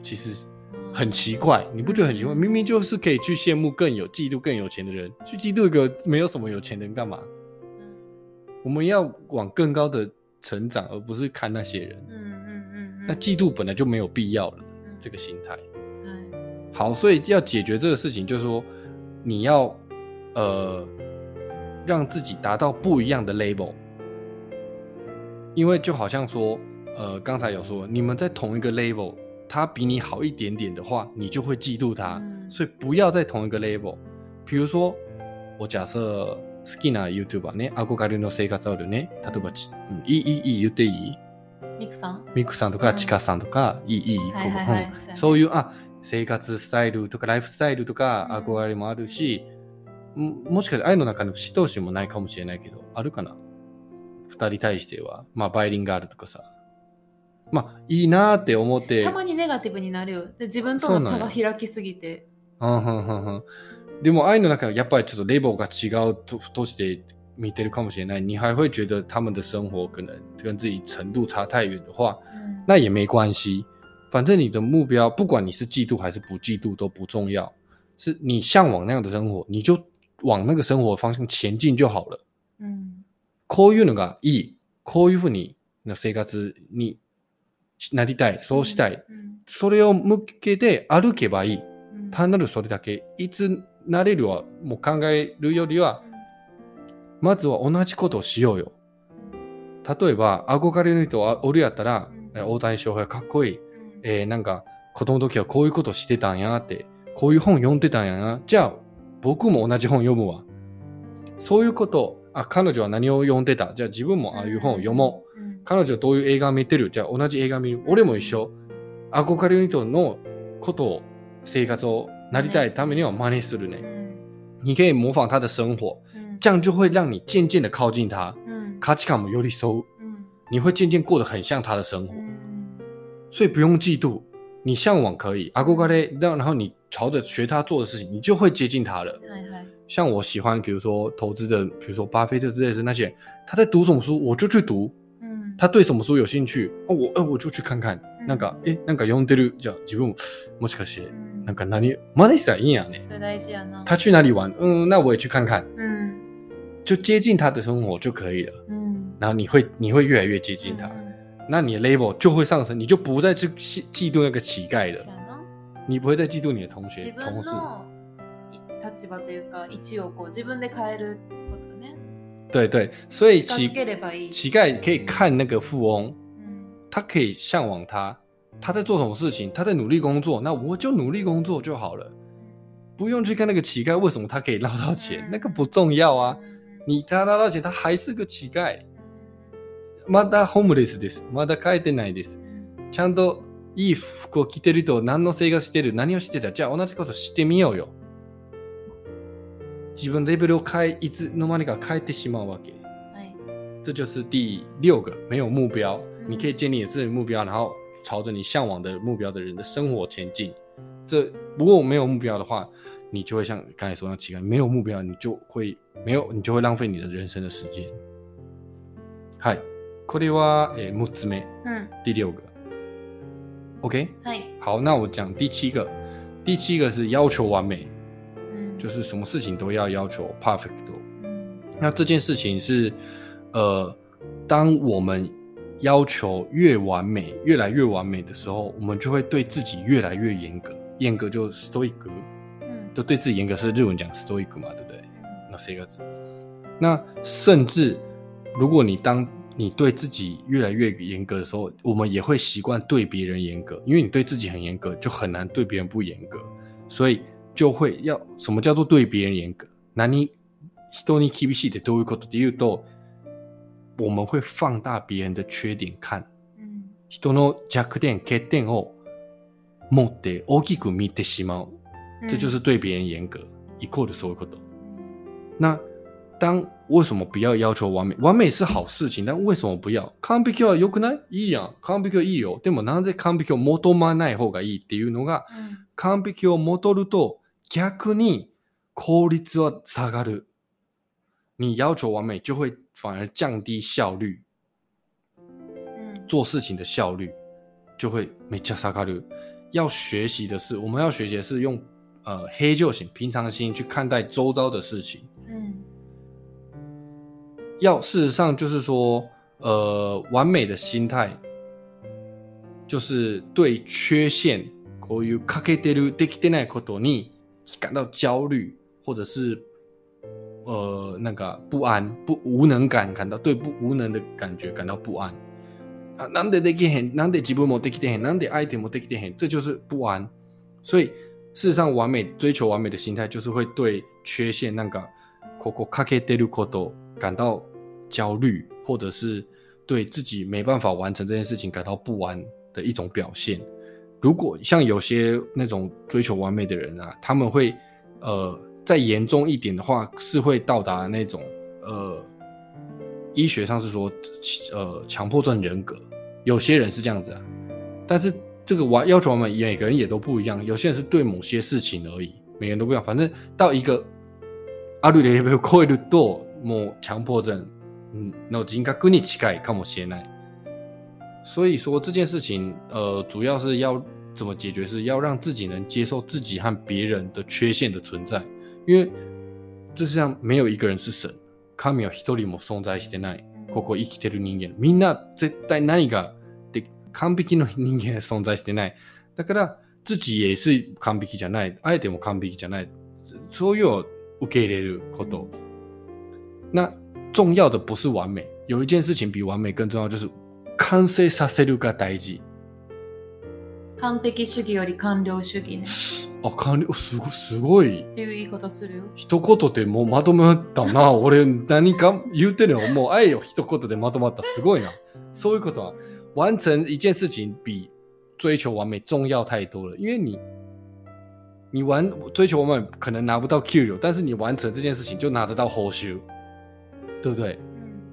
其实很奇怪，你不觉得很奇怪？明明就是可以去羡慕更有、嫉妒更有钱的人，去嫉妒一个没有什么有钱的人干嘛？我们要往更高的成长，而不是看那些人。嗯嗯嗯。那嫉妒本来就没有必要了，这个心态。对。好，所以要解决这个事情，就是说，你要，呃，让自己达到不一样的 level。因为就好像说，呃，刚才有说，你们在同一个 level，他比你好一点点的话，你就会嫉妒他。所以不要在同一个 level。比如说，我假设。好きな YouTuber ね、憧れの生活あるね、例えばち、うん、いい、いい、いい、言っていいミクさんミクさんとか、うん、チカさんとか、いい、いい、いいそういう、あ、生活スタイルとか、ライフスタイルとか、憧れもあるし、うん、もしかして愛の中の死闘心もないかもしれないけど、あるかな二人対しては。まあ、バイリンガールとかさ。まあ、いいなって思って。たまにネガティブになるよ。自分との差が開きすぎて。うんうんうんうん。でも愛の中やっぱりちょっとレボーが違うととして見てるかもしれない。你还会觉得他们的生活可能跟自己程度差太远的话，那也没关系。反正你的目标，不管你是嫉妒还是不嫉妒都不重要，是你向往那样的生活，你就往那个生活方向前进就好了。嗯，こういうのがいい、こういうふうにの生活になりたい、そうしたい、それを向けて歩けばいい。単なるそれだけ、いつなれるはもう考えるよりは、まずは同じことをしようよ。例えば、憧れの人おるやったら、大谷翔平かっこいい。えー、なんか、子供の時はこういうことしてたんやって、こういう本読んでたんやな。じゃあ、僕も同じ本読むわ。そういうこと、あ、彼女は何を読んでた。じゃあ自分もああいう本を読もう。彼女はどういう映画を見てる。じゃあ同じ映画見る。俺も一緒。憧れの人のことを、生活を那一在？他们那种 money 思维呢？你可以模仿他的生活，这样就会让你渐渐的靠近他。嗯，卡奇卡姆尤里そう，你会渐渐过得很像他的生活，所以不用嫉妒，你向往可以。阿古瓜勒，然然后你朝着学他做的事情，你就会接近他了。对对像我喜欢，比如说投资的，比如说巴菲特之类的那些，他在读什么书，我就去读。嗯，他对什么书有兴趣，我哎我就去看看。那个、か、えなんか読んでるじゃ自分ももしかして。*sighs* 那个，那你 money 在一样呢？在一样呢。他去哪里玩？嗯，那我也去看看。嗯，就接近他的生活就可以了。嗯，然后你会，你会越来越接近他，那你的 label 就会上升，你就不再去嫉嫉妒那个乞丐了。你不会再嫉妒你的同学、同事。对对，所以乞乞丐可以看那个富翁，他可以向往他。他在做什么事情，他在努力工作，那我就努力工作就好了，不用去看那个乞丐为什么他可以捞到钱，那个不重要啊。你他捞到钱，他还是个乞丐。まだホームレスです。まだ帰ってないです。ちゃんといい服を着てると何の生活してる、何をしてた。じゃあ同じことしてみようよ。自分レベルを変え、いつの間にか変えてしまうわけ。はい、这就是第六个，没有目标，你可以建立自己目标，然后朝着你向往的目标的人的生活前进。这如果我没有目标的话，你就会像刚才说那乞丐，没有目标，你就会没有，你就会浪费你的人生的时间。嗨，i k o l i v a 诶木嗯，第六个，OK，好。那我讲第七个，第七个是要求完美，嗯，就是什么事情都要要求 p e r f e c t 那这件事情是，呃，当我们。要求越完美，越来越完美的时候，我们就会对自己越来越严格，严格就 s t r i c 嗯，都对自己严格是日文讲 s t r i c 嘛，对不对？那是一个字。那甚至，如果你当你对自己越来越严格的时候，我们也会习惯对别人严格，因为你对自己很严格，就很难对别人不严格，所以就会要什么叫做对别人严格？なに人に厳しいってどういうことで言うと？我们会放大别人的缺点看、人の弱点、欠点を持って大きく見てしまう。这就是对别人严格。以后的所有こと。那当为什么不要要求完美？完美是好事情，但为什么不要？完璧は良くないいいやん。完璧はいいよ。でもなぜ完璧を求まない方がいいっていうのが、完璧を求ると逆に効率は下がる。你要求完美就会反而降低效率，嗯，做事情的效率就会没加沙卡流。要学习的是，我们要学习的是用呃黑就行，平常心去看待周遭的事情，嗯。要事实上就是说，呃，完美的心态，就是对缺陷过于卡克德鲁迪克德奈克多尼感到焦虑，或者是。呃，那个不安、不无能感，感到对不无能的感觉感到不安。啊，难得的给很，难得几部没得给点很，难得爱的没得给点很，这就是不安。所以，事实上，完美追求完美的心态，就是会对缺陷那个，感到焦虑，或者是对自己没办法完成这件事情感到不安的一种表现。如果像有些那种追求完美的人啊，他们会呃。再严重一点的话，是会到达那种，呃，医学上是说，呃，强迫症人格，有些人是这样子啊。但是这个我要求我们每个人也都不一样，有些人是对某些事情而已，每个人都不一样。反正到一个阿る的ベルを超えると、も迫症の人应该跟你乞丐看我ない。所以说这件事情，呃，主要是要怎么解决？是要让自己能接受自己和别人的缺陷的存在。因为这世上没有一个人是神，神は一人も存在してない。ここ生きてる人間、みんな絶対何がで完璧の人間は存在してない。だから自己也是完璧じゃない。あえても完璧じゃない。そういうを受け入れること。那重要的不是完美，有一件事情比完美更重要，就是完成させるが大事。完璧主義より完了主義ね。あ、完了、すごい、すごい。っていう言い方するよ。一言でもうまとまったな。*laughs* 俺、何か言うてるよ。もう愛よ、一言でまとまった。すごいな。そういうことは、完成一件事情比追求完美重要太多了。因为你、你完追求完美可能拿不到 Q 流，但是你完成这件事情就拿得到報酬。对不对？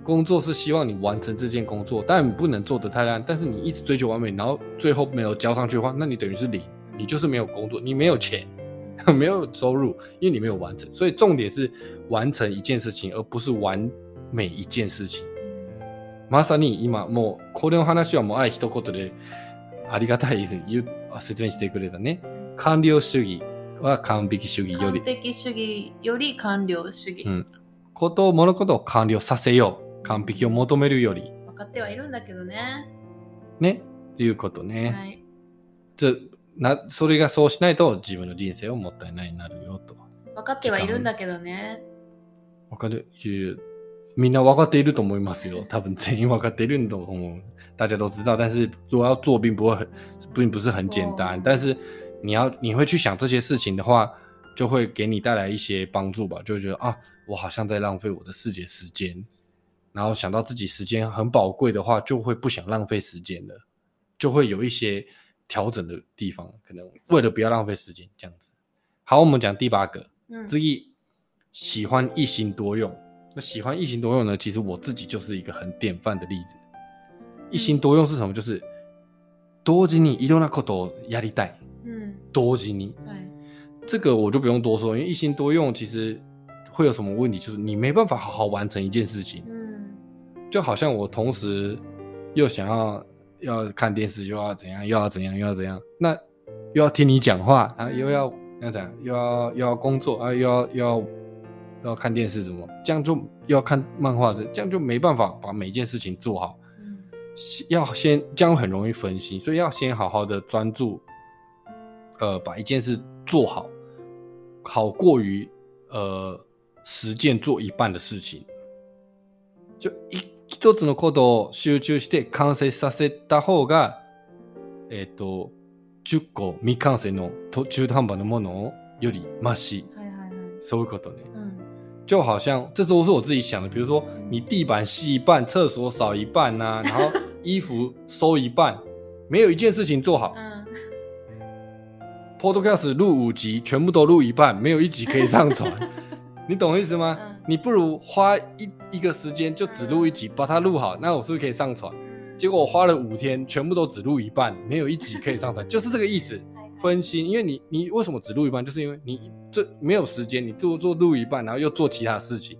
工作是希望你完成这件工作，但你不能做得太烂。但是你一直追求完美，然后最后没有交上去的话，那你等于是零，你就是没有工作，你没有钱，*laughs* 没有收入，因为你没有完成。所以重点是完成一件事情，而不是完美一件事情。まさに今もうこれの話はもうあい一言でありがたい説明してくれたね。完了主義は完璧主義より完璧主義より完了主義。うん。こと物事を完了させよう。完璧を求めるより。分かってはいるんだけどね。ね。っていうことね。はい。なそれがそうしないと自分の人生をもったいないになるよと。分かってはいるんだけどね。分かる。みんな分かっていると思いますよ。多分全員分かっていると思う。大家都知道，但是如要做，并不会并不是很简单。但是你要你会去想这些事情的话，就会给你带来一些帮助吧。就觉得啊，我好像在浪费我的世界时间。然后想到自己时间很宝贵的话，就会不想浪费时间了，就会有一些调整的地方，可能为了不要浪费时间这样子。好，我们讲第八个，嗯，之一，喜欢一心多用。那喜欢一心多用呢？其实我自己就是一个很典范的例子。一心多用是什么？就是多吉尼伊罗纳克多压力带，嗯，多吉尼，对，这个我就不用多说，因为一心多用其实会有什么问题？就是你没办法好好完成一件事情。就好像我同时又想要要看电视，又要怎样，又要怎样，又要怎样，那又要听你讲话啊，又要要要工作啊，又要要要看电视，怎么这样就要看漫画，这这样就没办法把每件事情做好。要先这样很容易分心，所以要先好好的专注，呃，把一件事做好，好过于呃，实践做一半的事情，就一。一つのことを集中して完成させた方が、えっ、ー、と、10個未完成の中途半端のものよりマシ。はいはいはい、そういうことね。うん、就好像这都是我自己想的，比如说你地板吸一半，厕所扫一半啊，*laughs* 然后衣服收一半，没有一件事情做好。嗯。Podcast 录五集，全部都录一半，没有一集可以上传。*laughs* 你懂意思吗？你不如花一一个时间就只录一集，把它录好，那我是不是可以上传？结果我花了五天，全部都只录一半，没有一集可以上传，*laughs* 就是这个意思。分心，因为你你为什么只录一半，就是因为你这没有时间，你做做录一半，然后又做其他事情，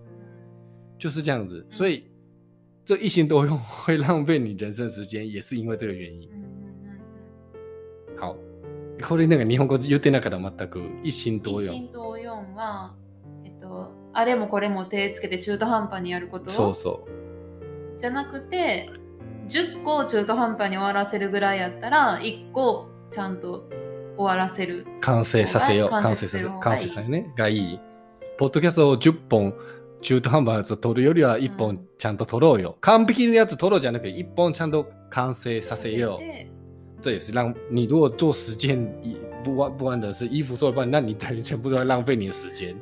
就是这样子。所以这一心多用会浪费你人生时间，也是因为这个原因。好，后れ那个霓虹本語又言っ个なん大哥，一心多用。一心多用啊。あれもこれも手つけて中途半端にやることそうそうじゃなくて10個を中途半端に終わらせるぐらいやったら1個ちゃんと終わらせる完成させよう完成させよう完成させねがいいポッドキャストを10本中途半端なやつを取るよりは1本ちゃんと取ろうよ、うん、完璧なやつ取ろうじゃなくて1本ちゃんと完成させよう这也是让你如果做十件不完不完的是衣服做一半，那你等于全部都在浪费你的时间。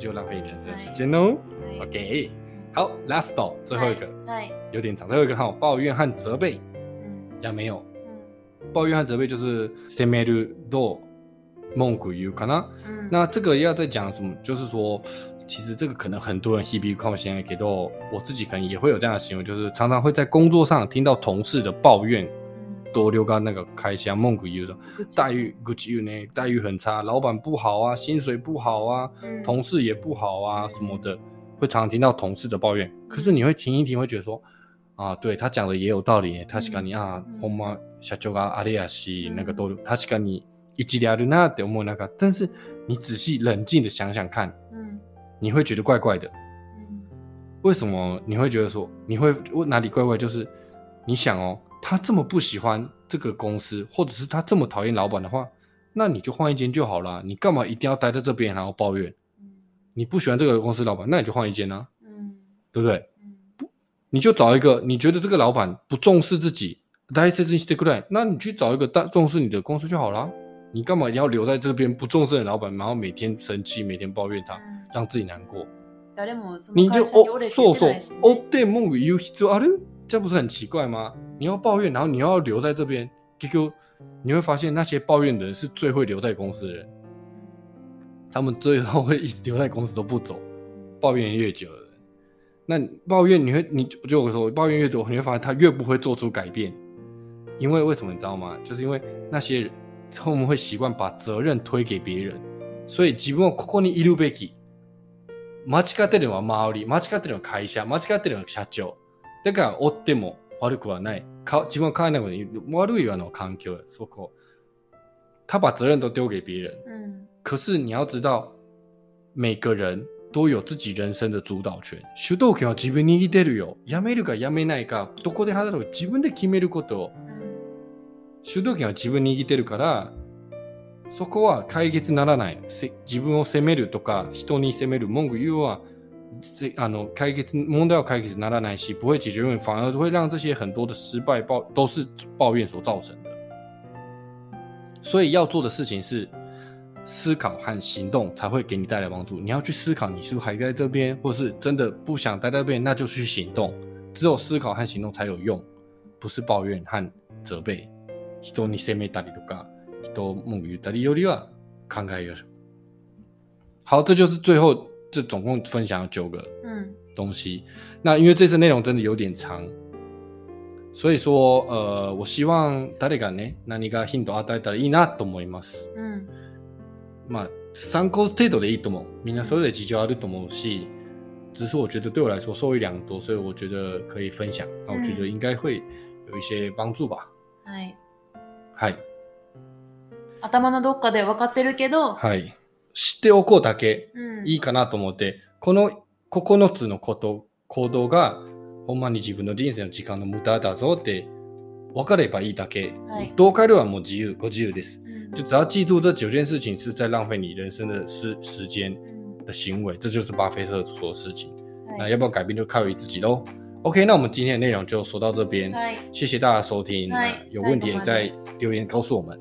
就浪费你人生时间喽。OK，好，Last door，最后一个，对，有点长。最后一个哈，抱怨和责备，嗯，有没有？嗯，抱怨和责备就是 seme du do mongguu，可能，嗯，那这个要再讲什么？就是说，其实这个可能很多人 hebi kuang 行为，可能我自己可能也会有这样的行为，就是常常会在工作上听到同事的抱怨。多留个那个开箱，梦古有说待遇 good you 呢，待遇很差，老板不好啊，薪水不好啊，同事也不好啊，什么的，会常听到同事的抱怨。可是你会停一停，会觉得说啊，对他讲的也有道理。他是跟你啊，红妈小舅啊，阿里亚西那个多，他是跟你一起聊的那纳德莫那个。但是你仔细冷静的想想看，嗯，你会觉得怪怪的。为什么你会觉得说你会哪里怪怪？就是你想哦。他这么不喜欢这个公司，或者是他这么讨厌老板的话，那你就换一间就好了。你干嘛一定要待在这边，还要抱怨？你不喜欢这个公司老板，那你就换一间啊，嗯，对不对？嗯，你就找一个你觉得这个老板不重视自己，但是这这不对，那你去找一个大重视你的公司就好了。你干嘛要留在这边，不重视的老板，然后每天生气，每天抱怨他，让自己难过？你就哦，说说哦，对，没有必要了，这不是很奇怪吗？你要抱怨，然后你要留在这边，QQ，你会发现那些抱怨的人是最会留在公司的人，他们最后会一直留在公司都不走，抱怨越久的人，那抱怨你会，你就我说抱怨越久，你会发现他越不会做出改变，因为为什么你知道吗？就是因为那些人。他们会习惯把责任推给别人，所以即便我靠你一路被给，マチカテの周りマチカテの会社マチカテの社長だから折っても悪くはない。か自分は考えないことに悪いよの環境そこ他把责任都丢给别人，嗯，可是你要知道，每个人都有自己人生的主導権。主導権は自分に握ってるよ。やめるかやめないか、どこで働くか自分で決めること。主導権は自分に握ってるから、そこは解決ならない。自分を責めるとか、人に責める文句言うは这啊，no，开个蒙掉，开个拿他耐心，不会解决问题，反而会让这些很多的失败抱都是抱怨所造成的。所以要做的事情是思考和行动，才会给你带来帮助。你要去思考，你是不是还在这边，或是真的不想待在这边，那就去行动。只有思考和行动才有用，不是抱怨和责备。好，这就是最后。这总共分享了九个嗯东西。嗯、那因为这次内容真的有点长，所以说呃，我希望誰がね何かヒントを与えたらいいなと思います。うん。まあ参考程度でいいと思う。みんなそれでれ事情あると思うし。只是我觉得对我来说受益良多，所以我觉得可以分享。那我觉得应该会有一些帮助吧。はい。はい。頭のどっかで分かってるけど、はい。知っておこうだけいいかなと思って、うん、この9つのこと、行動が、ほんまに自分の人生の時間の無駄だぞって分かればいいだけ。はい、うかるはもう自由、ご自由です。嗯、就只要记住这九件事情是在浪费你人生的时时间的行为，这就是巴菲特做的事情。那要不要改变就靠于自己喽。OK，那我们今天的内容就说到这边，谢谢大家收听。有问题也留言告诉我们。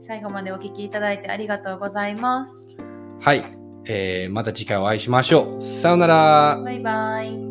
最後までお聞きいただいてありがとうございます。はい。えー、また次回お会いしましょう。さようなら。バイバイ。